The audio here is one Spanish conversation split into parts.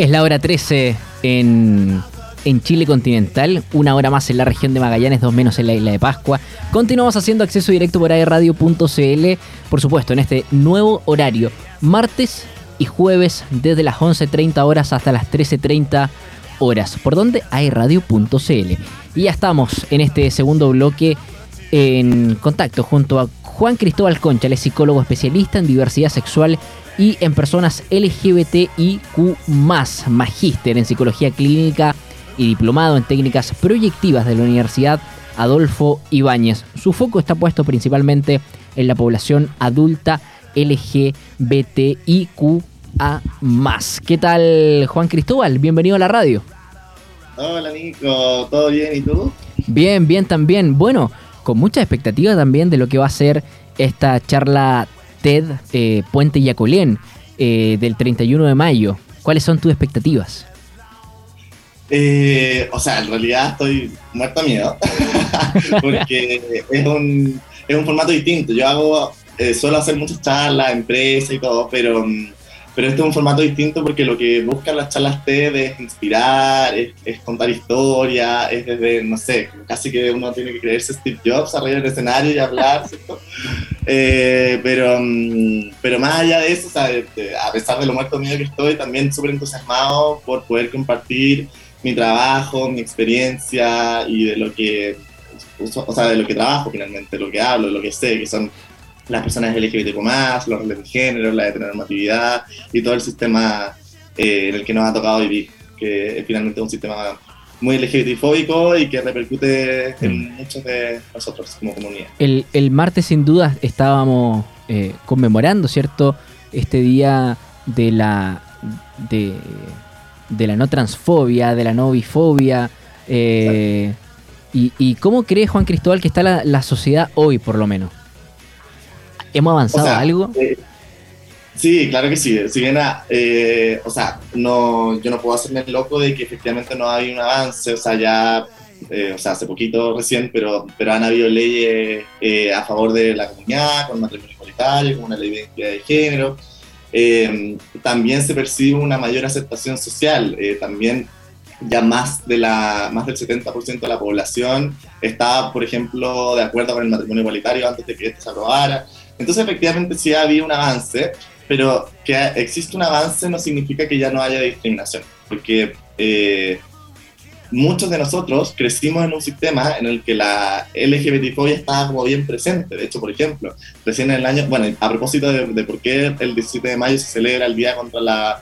Es la hora 13 en, Chile continental, una hora más en la región de Magallanes, dos menos en la isla de Pascua. Continuamos haciendo acceso directo por aerradio.cl, por supuesto, en este nuevo horario, martes y jueves desde las 11.30 horas hasta las 13.30 horas. ¿Por donde aerradio.cl. Y ya estamos en este segundo bloque en contacto junto a Juan Cristóbal Concha, el psicólogo especialista en diversidad sexual y en personas LGBTIQ, magíster en psicología clínica y diplomado en técnicas proyectivas de la Universidad Adolfo Ibáñez. Su foco está puesto principalmente en la población adulta LGBTIQA. ¿Qué tal, Juan Cristóbal? Bienvenido a la radio. Hola, Nico. ¿Todo bien? ¿Y tú? Bien, bien también. Bueno, con mucha expectativa también de lo que va a ser esta charla TED eh, Puente Yacolén eh, del 31 de mayo. ¿Cuáles son tus expectativas? Eh, o sea, en realidad estoy muerto a miedo, porque es un, es un formato distinto. Yo hago, suelo hacer muchas charlas, empresas y todo, pero mm, pero este es un formato distinto porque lo que buscan las charlas TED es inspirar, es, contar historia, es desde, no sé, casi que uno tiene que creerse Steve Jobs arriba del escenario y hablar, ¿cierto? Eh, pero, mm, pero más allá de eso, a pesar de lo muerto mío que estoy, también súper entusiasmado por poder compartir mi trabajo, mi experiencia y de lo que, o sea, de lo que trabajo finalmente, lo que hablo, lo que sé, que son las personas LGBTQ+, los roles de género, la heteronormatividad y todo el sistema eh, en el que nos ha tocado vivir, que es finalmente un sistema muy LGBTfóbico y que repercute en muchos de nosotros como comunidad. El, el martes sin duda estábamos eh, conmemorando, ¿cierto? Este día de la, de, de, la no transfobia, de la no bifobia. Eh, y, y, cómo cree Juan Cristóbal que está la, la sociedad hoy, por lo menos? ¿Hemos avanzado algo? Eh, sí, claro que sí. Si bien, eh, o sea, no, yo no puedo hacerme loco de que efectivamente no hay un avance, o sea, ya, eh, o sea, hace poquito recién, pero, pero han habido leyes a favor de la comunidad, con matrimonio igualitario, con una ley de identidad de género. también se percibe una mayor aceptación social, también ya más, de la, más del 70% de la población está, por ejemplo, de acuerdo con el matrimonio igualitario antes de que esto se aprobara. Entonces, efectivamente, sí había un avance, pero que existe un avance no significa que ya no haya discriminación, porque eh, muchos de nosotros crecimos en un sistema en el que la LGBTfobia estaba como bien presente. De hecho, por ejemplo, recién en el año, bueno, a propósito de, por qué el 17 de mayo se celebra el Día contra la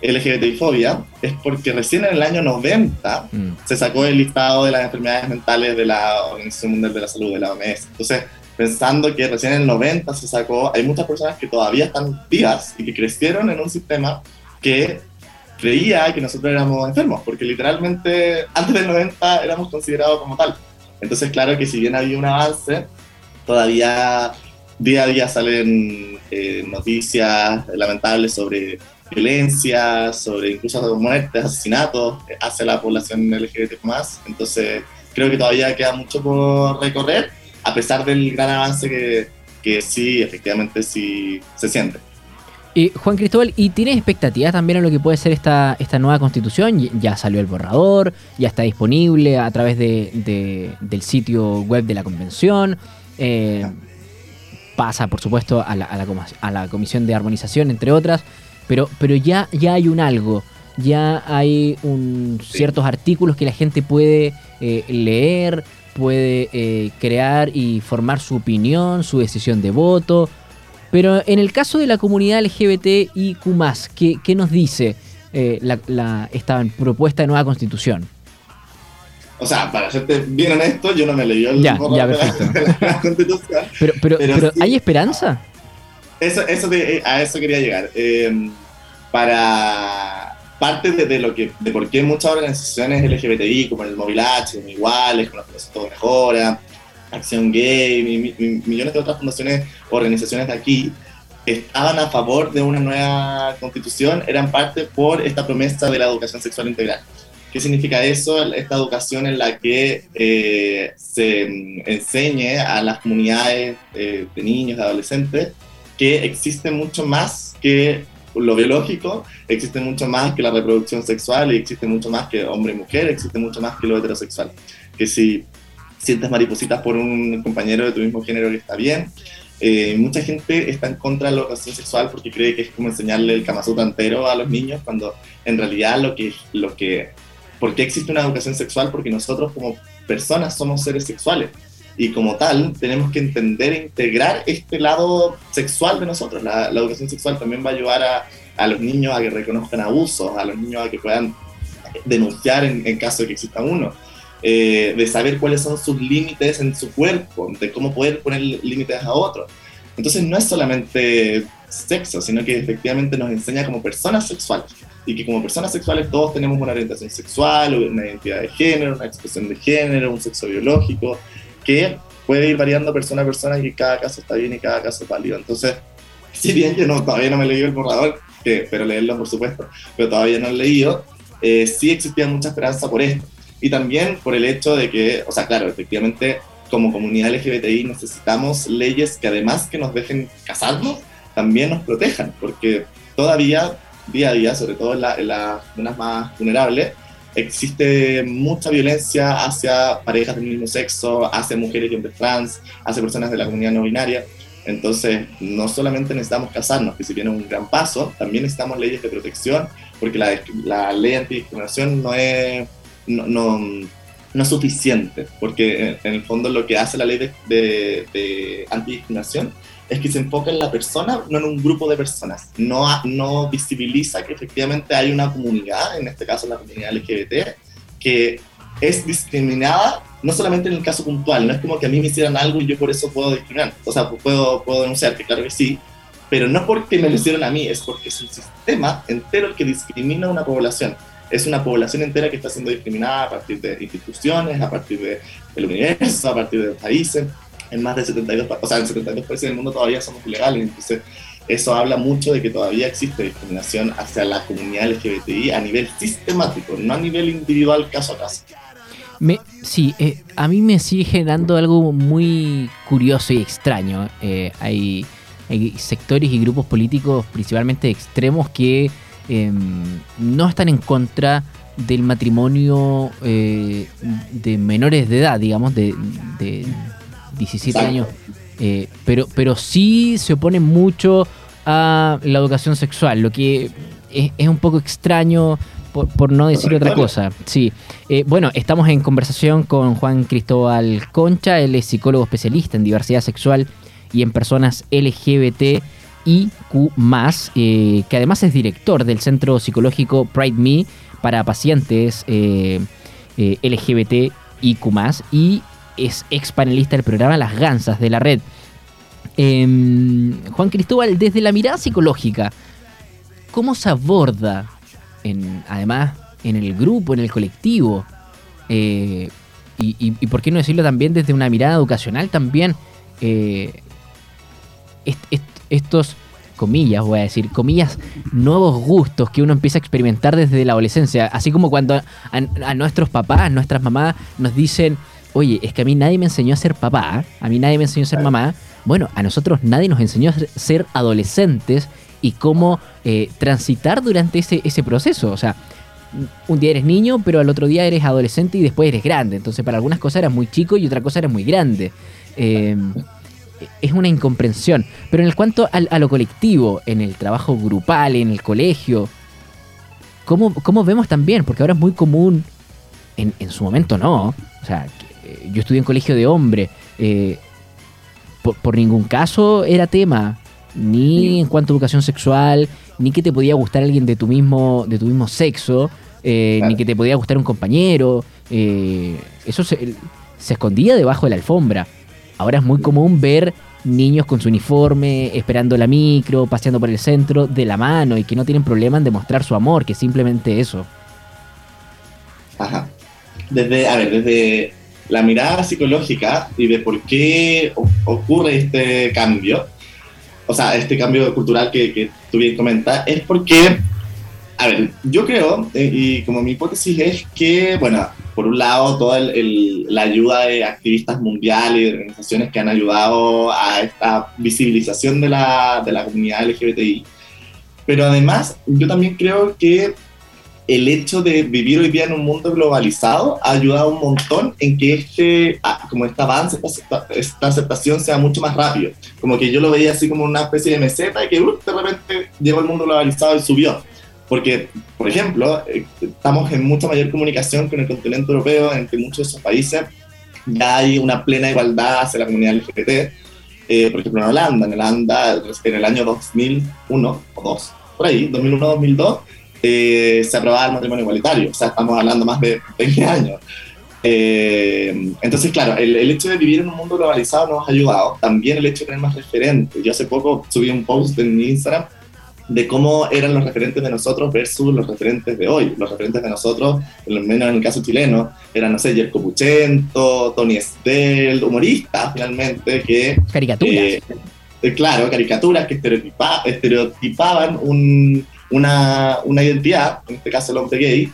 LGBTfobia, es porque recién en el año 90 mm. se sacó el listado de las enfermedades mentales de la Organización Mundial de la Salud, de la OMS. Entonces, pensando que recién en el 90 se sacó, hay muchas personas que todavía están vivas y que crecieron en un sistema que creía que nosotros éramos enfermos, porque literalmente antes del 90 éramos considerados como tal. Entonces, claro que si bien había un avance, todavía día a día salen eh, noticias lamentables sobre violencia, sobre incluso muertes, asesinatos hacia la población LGBT+. Entonces, creo que todavía queda mucho por recorrer a pesar del gran avance que, que sí, efectivamente sí se siente. Y Juan Cristóbal, ¿y tienes expectativas también en lo que puede ser esta, esta nueva constitución? Ya salió el borrador, ya está disponible a través de, del sitio web de la convención. Eh, pasa, por supuesto, a la, a, la, Comisión de Armonización, entre otras. Pero, pero ya, ya hay un algo, ya hay un, ciertos artículos que la gente puede eh, leer, puede eh, crear y formar su opinión, su decisión de voto. Pero en el caso de la comunidad LGBTIQ, ¿qué, qué nos dice eh, la, esta propuesta de nueva constitución? O sea, para serte bien honesto, yo no me leí el ya, ya, perfecto. constitución. Pero, pero, pero, ¿hay esperanza? Eso, eso a eso quería llegar. Eh, para parte de, lo que, de por qué muchas organizaciones LGBTI, como el Móvil H, Iguales, con los procesos de mejora, Acción Gay, y, millones de otras fundaciones, organizaciones de aquí, estaban a favor de una nueva constitución, eran parte por esta promesa de la educación sexual integral. ¿Qué significa eso? Esta educación en la que eh, se enseñe a las comunidades eh, de niños, de adolescentes, que existe mucho más que lo biológico, existe mucho más que la reproducción sexual y existe mucho más que hombre y mujer, existe mucho más que lo heterosexual. Que si sientes maripositas por un compañero de tu mismo género que está bien, eh, mucha gente está en contra de la educación sexual porque cree que es como enseñarle el Kama entero a los niños, cuando en realidad lo que, lo que... ¿Por qué existe una educación sexual? Porque nosotros como personas somos seres sexuales y como tal tenemos que entender e integrar este lado sexual de nosotros. La, educación sexual también va a ayudar a, a, los niños a que reconozcan abusos, a los niños a que puedan denunciar en, caso de que exista uno. Eh, de saber cuáles son sus límites en su cuerpo, de cómo poder poner límites a otros. Entonces no es solamente sexo, sino que efectivamente nos enseña como personas sexuales y que como personas sexuales todos tenemos una orientación sexual, una identidad de género, una expresión de género, un sexo biológico, que puede ir variando persona a persona y cada caso está bien y cada caso es válido. Entonces, si bien yo no, todavía no me he leído el borrador, que, pero leerlo por supuesto, pero todavía no he leído, eh, sí existía mucha esperanza por esto y también por el hecho de que, o sea, claro, efectivamente como comunidad LGBTI necesitamos leyes que además que nos dejen casarnos, también nos protejan, porque todavía, día a día, sobre todo en, las zonas más vulnerables, existe mucha violencia hacia parejas del mismo sexo, hacia mujeres y hombres trans, hacia personas de la comunidad no binaria. Entonces, no solamente necesitamos casarnos, que si bien es un gran paso, también necesitamos leyes de protección, porque la, la ley antidiscriminación no es no, no, no es suficiente, porque en, el fondo lo que hace la ley de, de, antidiscriminación es que se enfoca en la persona, no en un grupo de personas. No, no visibiliza que efectivamente hay una comunidad, en este caso la comunidad LGBT, que es discriminada no solamente en el caso puntual, no es como que a mí me hicieran algo y yo por eso puedo discriminar, o sea, puedo, puedo denunciar, que claro que sí, pero no porque me lo hicieron a mí, es porque es un sistema entero el que discrimina a una población es una población entera que está siendo discriminada a partir de instituciones, a partir del universo, a partir de países. En más de 72, o sea, en 72 países del mundo todavía somos ilegales, entonces eso habla mucho de que todavía existe discriminación hacia la comunidad LGBTI a nivel sistemático, no a nivel individual caso a caso. Sí, eh, a mí me sigue generando algo muy curioso y extraño. Eh, hay, hay sectores y grupos políticos, principalmente extremos, que Em, no están en contra del matrimonio eh, de menores de edad, digamos, de, 17 años, eh, pero, pero sí se oponen mucho a la educación sexual, lo que es, un poco extraño. Por, no decir otra cosa. Sí. Eh, bueno, estamos en conversación con Juan Cristóbal Concha, él es psicólogo especialista en diversidad sexual y en personas LGBT IQ, eh, que además es director del centro psicológico Pride Me para pacientes eh, eh, LGBT IQ, y es ex panelista del programa Las Gansas de la red. Em, Juan Cristóbal, desde la mirada psicológica, ¿cómo se aborda, además, en el grupo, en el colectivo? Y, por qué no decirlo también desde una mirada educacional también? estos, comillas, voy a decir, comillas, nuevos gustos que uno empieza a experimentar desde la adolescencia. Así como cuando a, nuestros papás, nuestras mamás nos dicen, oye, es que a mí nadie me enseñó a ser papá, a mí nadie me enseñó a ser mamá. Bueno, a nosotros nadie nos enseñó a ser adolescentes y cómo eh, transitar durante ese, proceso. O sea, un día eres niño, pero al otro día eres adolescente y después eres grande. Entonces, para algunas cosas eras muy chico y otra cosa eres muy grande. Eh, es una incomprensión. Pero en el cuanto a, lo colectivo, en el trabajo grupal, en el colegio, ¿cómo, cómo vemos también? Porque ahora es muy común, en, en su momento no. O sea, yo estudié en colegio de hombre. Eh, por, ningún caso era tema, ni en cuanto a educación sexual, ni que te podía gustar alguien de tu mismo, de tu mismo sexo, eh, ni que te podía gustar un compañero. eso se, se escondía debajo de la alfombra. Ahora es muy común ver niños con su uniforme, esperando la micro, paseando por el centro, de la mano y que no tienen problema en demostrar su amor, que simplemente eso. Ajá. Desde, a ver, desde la mirada psicológica y de por qué ocurre este cambio, o sea, este cambio cultural que, que tú bien comentas, es porque, a ver, yo creo, eh, y como mi hipótesis es que, bueno, por un lado, toda la ayuda de activistas mundiales y de organizaciones que han ayudado a esta visibilización de la, de la comunidad LGBTI. pero además yo también creo que el hecho de vivir hoy día en un mundo globalizado ha ayudado un montón en que este, ah, como este avance, esta aceptación sea mucho más rápido. Como que yo lo veía así como una especie de meseta y que uh, de repente llegó el mundo globalizado y subió. Porque, por ejemplo, eh, estamos en mucha mayor comunicación con el continente europeo, entre muchos de esos países ya hay una plena igualdad hacia la comunidad LGBT. Eh, por ejemplo, en Holanda, en Holanda, en el año 2001 o 2, por ahí, 2001-2002, eh, se aprobaba el matrimonio igualitario, o sea, estamos hablando más de 20 años. Eh, entonces, claro, el, el, hecho de vivir en un mundo globalizado nos ha ayudado. También el hecho de tener más referentes. Yo hace poco subí un post en mi Instagram de cómo eran los referentes de nosotros versus los referentes de hoy. Los referentes de nosotros, al menos en el caso chileno, eran, no sé, Jerko Puchento, Tony Estel, humoristas finalmente, que... Caricaturas. Eh, claro, caricaturas que estereotipa, estereotipaban un una, una identidad, en este caso el hombre gay,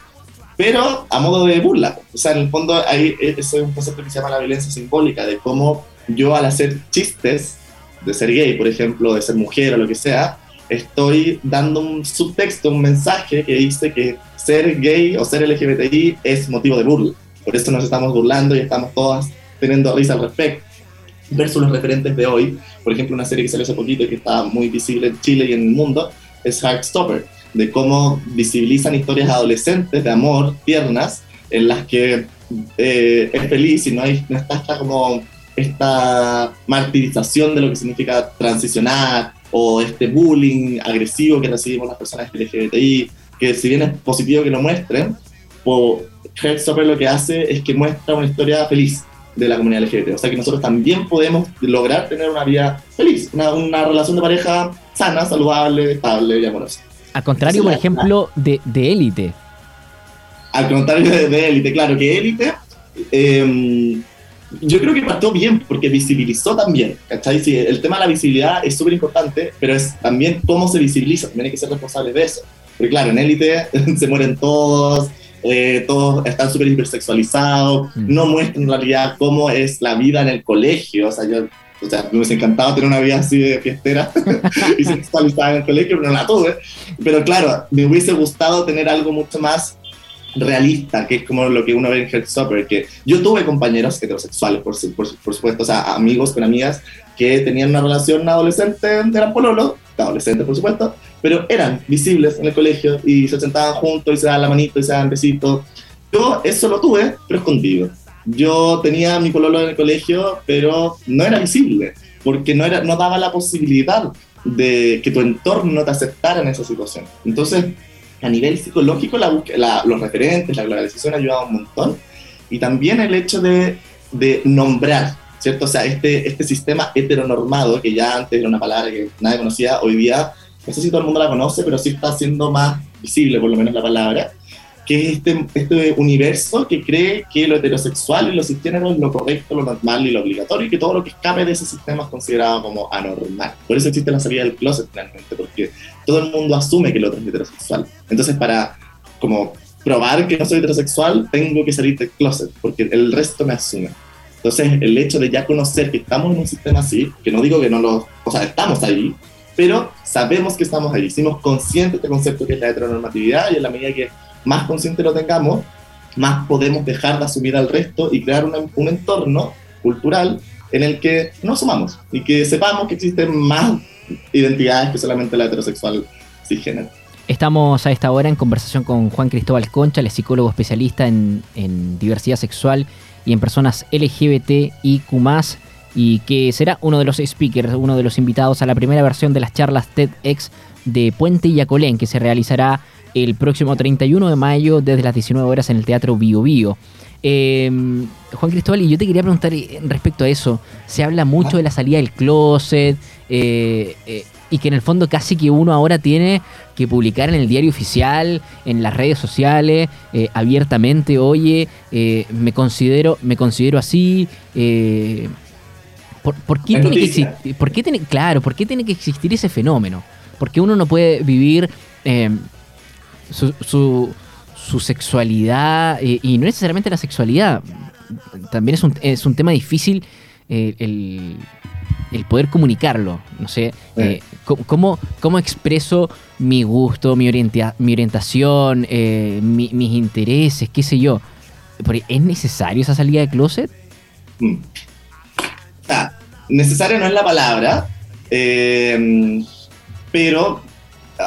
pero a modo de burla. O sea, en el fondo hay ese es un concepto que se llama la violencia simbólica, de cómo yo al hacer chistes de ser gay, por ejemplo, de ser mujer o lo que sea, estoy dando un subtexto, un mensaje que dice que ser gay o ser LGBTI es motivo de burla. Por eso nos estamos burlando y estamos todas teniendo risa al respecto. Versus los referentes de hoy, por ejemplo, una serie que salió hace poquito y que está muy visible en Chile y en el mundo, es Heartstopper, de cómo visibilizan historias adolescentes de amor, tiernas, en las que eh, es feliz y no, hay, no está esta como esta martirización de lo que significa transicionar o este bullying agresivo que recibimos las personas LGBTI, que si bien es positivo que lo muestren, o Heartstopper lo que hace es que muestra una historia feliz de la comunidad LGBT. O sea que nosotros también podemos lograr tener una vida feliz, una, una relación de pareja sana, saludable, estable y amorosa. Al contrario, por ejemplo, de élite. Al contrario de élite, claro, que élite, em, yo creo que partió bien porque visibilizó también, ¿cachai? Sí, el tema de la visibilidad es súper importante, pero es también cómo se visibiliza, también hay que ser responsable de eso. Porque claro, en élite se mueren todos, eh, todos están súper hipersexualizados, mm. no muestran en realidad cómo es la vida en el colegio, o sea, yo o sea, me hubiese encantado tener una vida así de fiestera y sexualizada en el colegio, pero no la tuve. Pero claro, me hubiese gustado tener algo mucho más realista, que es como lo que uno ve en Heartstopper, que yo tuve compañeros heterosexuales, por, por, supuesto, o sea, amigos con amigas que tenían una relación adolescente, eran pololo, adolescente por supuesto, pero eran visibles en el colegio y se sentaban juntos y se daban la manito y se daban besitos. Yo eso lo tuve, pero escondido yo tenía mi pololo en el colegio, pero no era visible, porque no, era, no daba la posibilidad de que tu entorno te aceptara en esa situación. Entonces, a nivel psicológico, la, los referentes, la globalización ha ayudado un montón, y también el hecho de, de nombrar, ¿cierto? O sea, este, este sistema heteronormado, que ya antes era una palabra que nadie conocía, hoy día, no sé si todo el mundo la conoce, pero sí está siendo más visible, por lo menos la palabra, que es este, este universo que cree que lo heterosexual y lo cisgénero es lo correcto, lo normal y lo obligatorio, y que todo lo que escape de ese sistema es considerado como anormal. Por eso existe la salida del closet finalmente, porque todo el mundo asume que el otro es heterosexual. Entonces, para como probar que no soy heterosexual, tengo que salir del closet, porque el resto me asume. Entonces, el hecho de ya conocer que estamos en un sistema así, que no digo que no lo, o sea, estamos ahí, pero sabemos que estamos ahí, hicimos conscientes este concepto que es la heteronormatividad y en la medida que más consciente lo tengamos, más podemos dejar de asumir al resto y crear un entorno cultural en el que nos sumamos y que sepamos que existen más identidades que solamente la heterosexual cisgénero. Estamos a esta hora en conversación con Juan Cristóbal Concha, el psicólogo especialista en, en diversidad sexual y en personas LGBT y que será uno de los speakers, uno de los invitados a la primera versión de las charlas TEDx de Puente y Yacolén, que se realizará el próximo 31 de mayo desde las 19 horas en el Teatro Bio Bio. Em, Juan Cristóbal, y yo te quería preguntar eh, respecto a eso. Se habla mucho de la salida del closet eh, eh, y que en el fondo casi que uno ahora tiene que publicar en el diario oficial, en las redes sociales, abiertamente, oye, me considero, me considero así. ¿Por, qué tiene que existir? ¿Por qué tiene, claro, ¿por qué tiene que existir ese fenómeno? Porque uno no puede vivir em, su, su, sexualidad, eh, y no necesariamente la sexualidad, también es un, es un tema difícil eh, el, el, poder comunicarlo. No sé, eh, ¿cómo, ¿cómo, expreso mi gusto, mi, mi orientación, mis intereses, qué sé yo. ¿Es necesario esa salida de closet? Mm. Necesaria no es la palabra, eh, pero,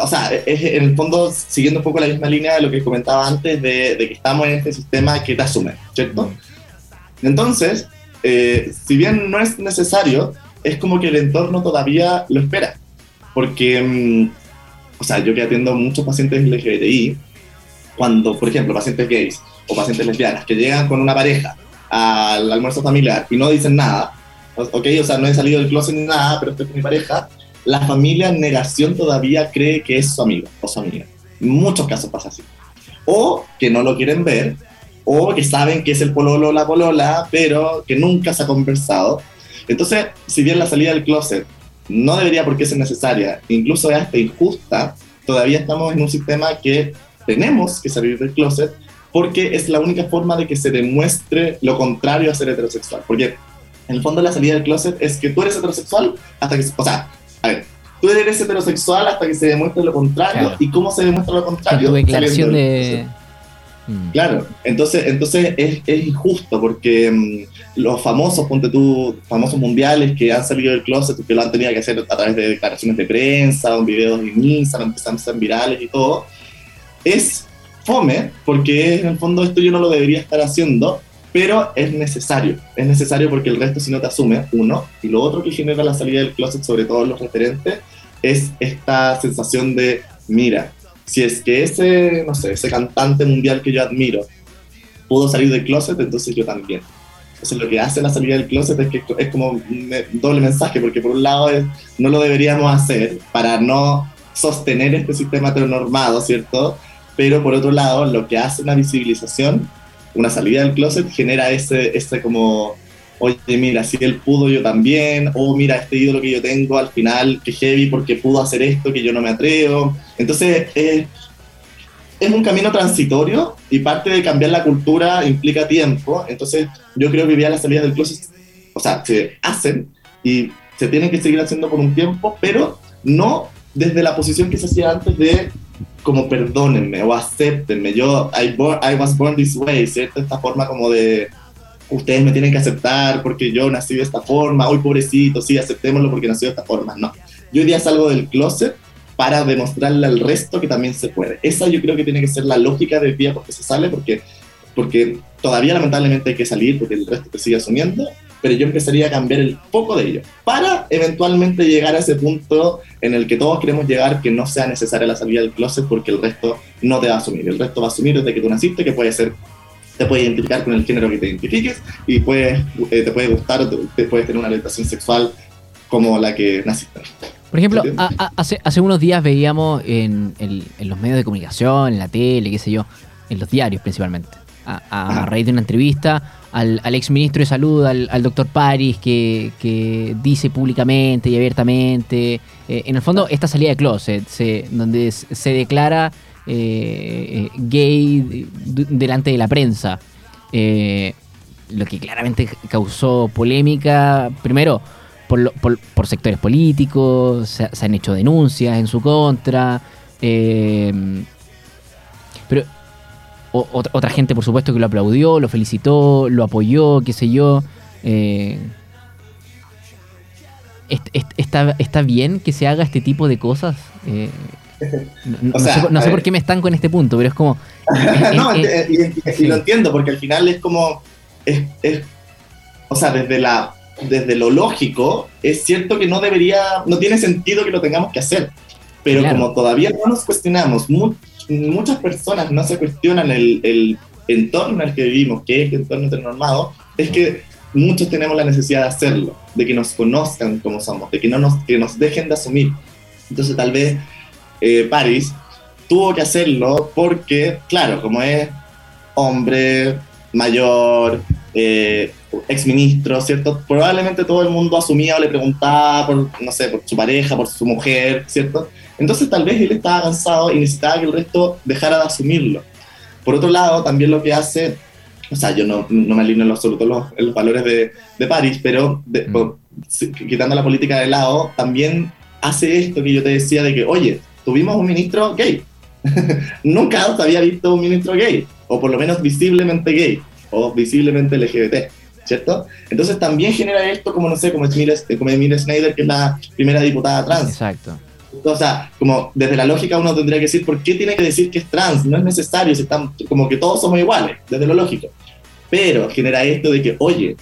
o sea, es en el fondo siguiendo un poco la misma línea de lo que comentaba antes, de, que estamos en este sistema que te asume, ¿cierto? Entonces, eh, si bien no es necesario, es como que el entorno todavía lo espera. Porque, mm, o sea, yo que atiendo muchos pacientes LGBTI, cuando, por ejemplo, pacientes gays o pacientes lesbianas que llegan con una pareja al almuerzo familiar y no dicen nada, ok, o sea, no he salido del closet ni nada, pero estoy con mi pareja, la familia en negación todavía cree que es su amigo o su amiga. En muchos casos pasa así. O que no lo quieren ver, o que saben que es el pololo o la polola, pero que nunca se ha conversado. Entonces, si bien la salida del closet no debería por qué ser necesaria, incluso es hasta injusta, todavía estamos en un sistema que tenemos que salir del closet porque es la única forma de que se demuestre lo contrario a ser heterosexual. Porque en el fondo la salida del closet es que tú eres heterosexual hasta que, o sea, a ver, tú eres heterosexual hasta que se demuestre lo contrario. ¿Y cómo se demuestra lo contrario? Tu declaración de... Mm. Claro, entonces, entonces es, es injusto porque mm, los famosos, ponte tú, famosos mundiales que han salido del closet, que lo han tenido que hacer a través de declaraciones de prensa, o videos en Instagram, que están ser virales y todo, es fome porque en el fondo esto yo no lo debería estar haciendo, pero es necesario. Es necesario porque el resto si no te asume, uno, y lo otro que genera la salida del closet, sobre todo los referentes, es esta sensación de, mira, si es que ese, no sé, ese cantante mundial que yo admiro pudo salir del closet, entonces yo también. Entonces lo que hace la salida del closet es que es como un doble mensaje, porque por un lado es, no lo deberíamos hacer para no sostener este sistema heteronormado, ¿cierto? Pero por otro lado, lo que hace una visibilización, una salida del closet, genera ese, ese como oye, mira, si él pudo, yo también, o mira, este ídolo que yo tengo al final, que heavy porque pudo hacer esto que yo no me atrevo. Entonces, es un camino transitorio y parte de cambiar la cultura implica tiempo. Entonces, yo creo que ya las salidas del closet, o sea, se hacen y se tienen que seguir haciendo por un tiempo, pero no desde la posición que se hacía antes de como perdónenme o acéptenme, yo I, I was born this way, ¿cierto? Esta forma como de ustedes me tienen que aceptar porque yo nací de esta forma, hoy pobrecito, sí, aceptémoslo porque nací de esta forma. No, yo hoy día salgo del closet para demostrarle al resto que también se puede. Esa yo creo que tiene que ser la lógica del día porque se sale, porque, porque todavía lamentablemente hay que salir porque el resto te sigue asumiendo, pero yo empezaría a cambiar el foco de ello para eventualmente llegar a ese punto en el que todos queremos llegar que no sea necesaria la salida del closet porque el resto no te va a asumir. El resto va a asumir desde que tú naciste que puede ser te puede identificar con el género que te identifiques y puedes, eh, te puede gustar o te, puedes tener una orientación sexual como la que naciste. Por ejemplo, hace, hace unos días veíamos en, los medios de comunicación, en la tele, qué sé yo, en los diarios principalmente, a, raíz de una entrevista al, al ex ministro de Salud, al, doctor Paris, que, dice públicamente y abiertamente, eh, en el fondo, esta salida de closet, donde se declara eh, eh, gay delante de la prensa. Eh, lo que claramente causó polémica, primero, por, por, sectores políticos, se, han hecho denuncias en su contra, pero otra, gente, por supuesto, que lo aplaudió, lo felicitó, lo apoyó, qué sé yo. está, ¿Está bien que se haga este tipo de cosas? No, sé, por qué me estanco en este punto, pero es como... no, y, lo entiendo, porque al final es como... O sea, desde, la, desde lo lógico, es cierto que no debería, no tiene sentido que lo tengamos que hacer, pero como todavía no nos cuestionamos, muchas personas no se cuestionan el, el entorno en el que vivimos, que es el entorno heteronormado, es que muchos tenemos la necesidad de hacerlo, de que nos conozcan como somos, de que, no nos, que nos dejen de asumir. Entonces tal vez eh, Paris, tuvo que hacerlo porque, claro, como es hombre, mayor, eh, exministro, ¿cierto? Probablemente todo el mundo asumía o le preguntaba por, no sé, por su pareja, por su mujer, ¿cierto? Entonces tal vez él estaba cansado y necesitaba que el resto dejara de asumirlo. Por otro lado, también lo que hace, o sea, yo no, no me alineo en absoluto los, los valores de, de París, pero mm. quitando la política de lado, también hace esto que yo te decía de que, oye, tuvimos un ministro gay. Nunca se había visto un ministro gay, o por lo menos visiblemente gay, o visiblemente LGBT, ¿cierto? Entonces también genera esto como, no sé, como Emilia Schneider, que es la primera diputada trans. Exacto. O sea, como desde la lógica uno tendría que decir, ¿por qué tiene que decir que es trans? No es necesario, si están, como que todos somos iguales, desde lo lógico. Pero genera esto de que, oye,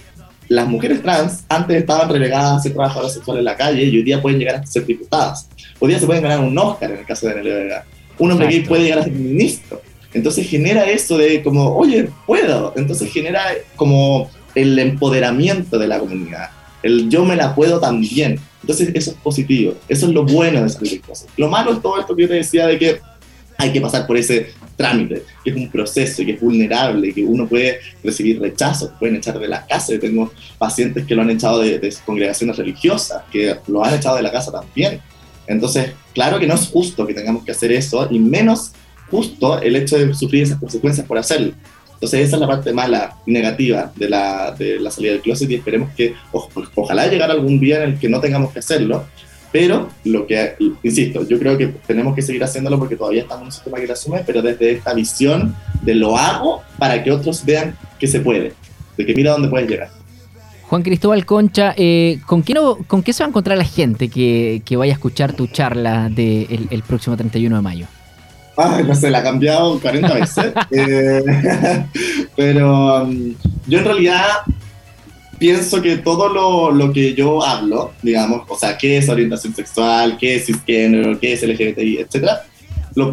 las mujeres trans antes estaban relegadas a ser trabajadoras sexuales en la calle y hoy día pueden llegar a ser diputadas. Hoy día se pueden ganar un Oscar en el caso de Nelly Vega. Un hombre gay puede llegar a ser ministro. Entonces genera eso de como, oye, puedo. Entonces genera como el empoderamiento de la comunidad. El yo me la puedo también. Entonces eso es positivo. Eso es lo bueno de salir cosas. Lo malo es todo esto que yo te decía de que hay que pasar por ese trámite, que es un proceso, que es vulnerable, que uno puede recibir rechazos, pueden echar de la casa. Yo tengo pacientes que lo han echado de, de congregaciones religiosas, que lo han echado de la casa también. Entonces, claro que no es justo que tengamos que hacer eso, y menos justo el hecho de sufrir esas consecuencias por hacerlo. Entonces esa es la parte mala negativa de la, de la salida del closet y esperemos que ojalá llegar algún día en el que no tengamos que hacerlo, pero lo que, insisto, yo creo que tenemos que seguir haciéndolo porque todavía estamos en un sistema que lo asume, pero desde esta visión de lo hago para que otros vean que se puede, de que mira dónde puedes llegar. Juan Cristóbal Concha, eh, ¿con, qué no, ¿con qué se va a encontrar la gente que, que vaya a escuchar tu charla del el próximo 31 de mayo? Ay, no sé, la ha cambiado 40 veces. Eh, pero um, yo en realidad pienso que todo lo, lo, que yo hablo, digamos, o sea, qué es orientación sexual, qué es cisgénero, qué es LGBTI, etcétera,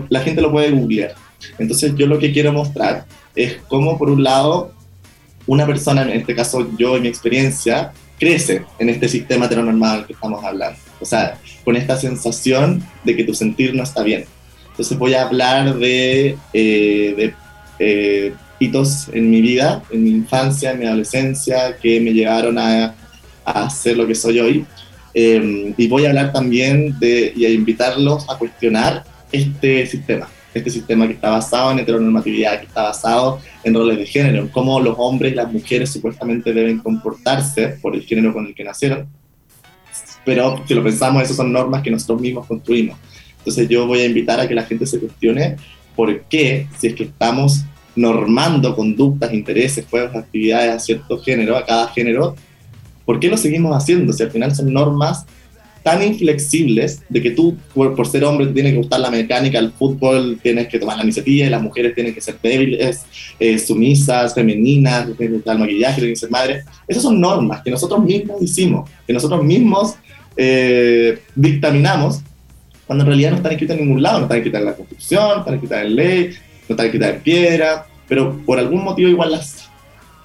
la gente lo puede googlear. Entonces yo lo que quiero mostrar es cómo, por un lado, una persona, en este caso yo en mi experiencia, crece en este sistema heteronormal que estamos hablando. O sea, con esta sensación de que tu sentir no está bien entonces voy a hablar de, eh, eh, hitos en mi vida, en mi infancia, en mi adolescencia, que me llevaron a, a ser lo que soy hoy. Em, y voy a hablar también de, y a invitarlos a cuestionar este sistema, este sistema que está basado en heteronormatividad, que está basado en roles de género, en cómo los hombres y las mujeres supuestamente deben comportarse por el género con el que nacieron. Pero si lo pensamos, esas son normas que nosotros mismos construimos. Entonces yo voy a invitar a que la gente se cuestione por qué, si es que estamos normando conductas, intereses, juegos, actividades a cierto género, a cada género, ¿por qué lo seguimos haciendo? Si al final son normas tan inflexibles de que tú, por, ser hombre, te tiene que gustar la mecánica, el fútbol, tienes que tomar la iniciativa, y las mujeres tienen que ser débiles, eh, sumisas, femeninas, tienen que gustar el maquillaje, tienen que ser madres. Esas son normas que nosotros mismos hicimos, que nosotros mismos eh, dictaminamos cuando en realidad no están escritas en ningún lado, no están escritas en la Constitución, no están escritas en ley, no están escritas en piedra, pero por algún motivo igual las,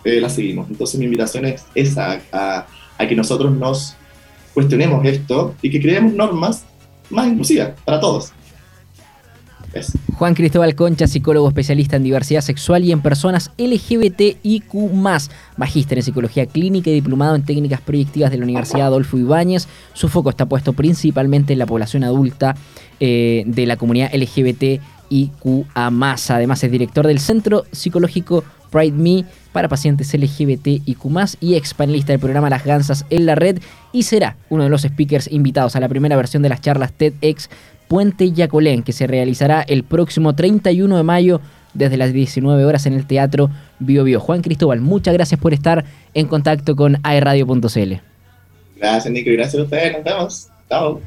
eh, las seguimos. Entonces mi invitación es esa, a, a que nosotros nos cuestionemos esto y que creemos normas más inclusivas para todos. Juan Cristóbal Concha, psicólogo especialista en diversidad sexual y en personas LGBTIQ, magíster en psicología clínica y diplomado en técnicas proyectivas de la Universidad Adolfo Ibáñez. Su foco está puesto principalmente en la población adulta eh, de la comunidad LGBTIQ. Además, es director del Centro Psicológico Pride Me para pacientes LGBTIQ y ex panelista del programa Las Gansas en la Red y será uno de los speakers invitados a la primera versión de las charlas TEDx Puente Yacolén, que se realizará el próximo 31 de mayo desde las 19 horas en el Teatro Bio Bio. Juan Cristóbal, muchas gracias por estar en contacto con aerradio.cl. Gracias, Nico, y gracias a ustedes. Nos vemos. Chao.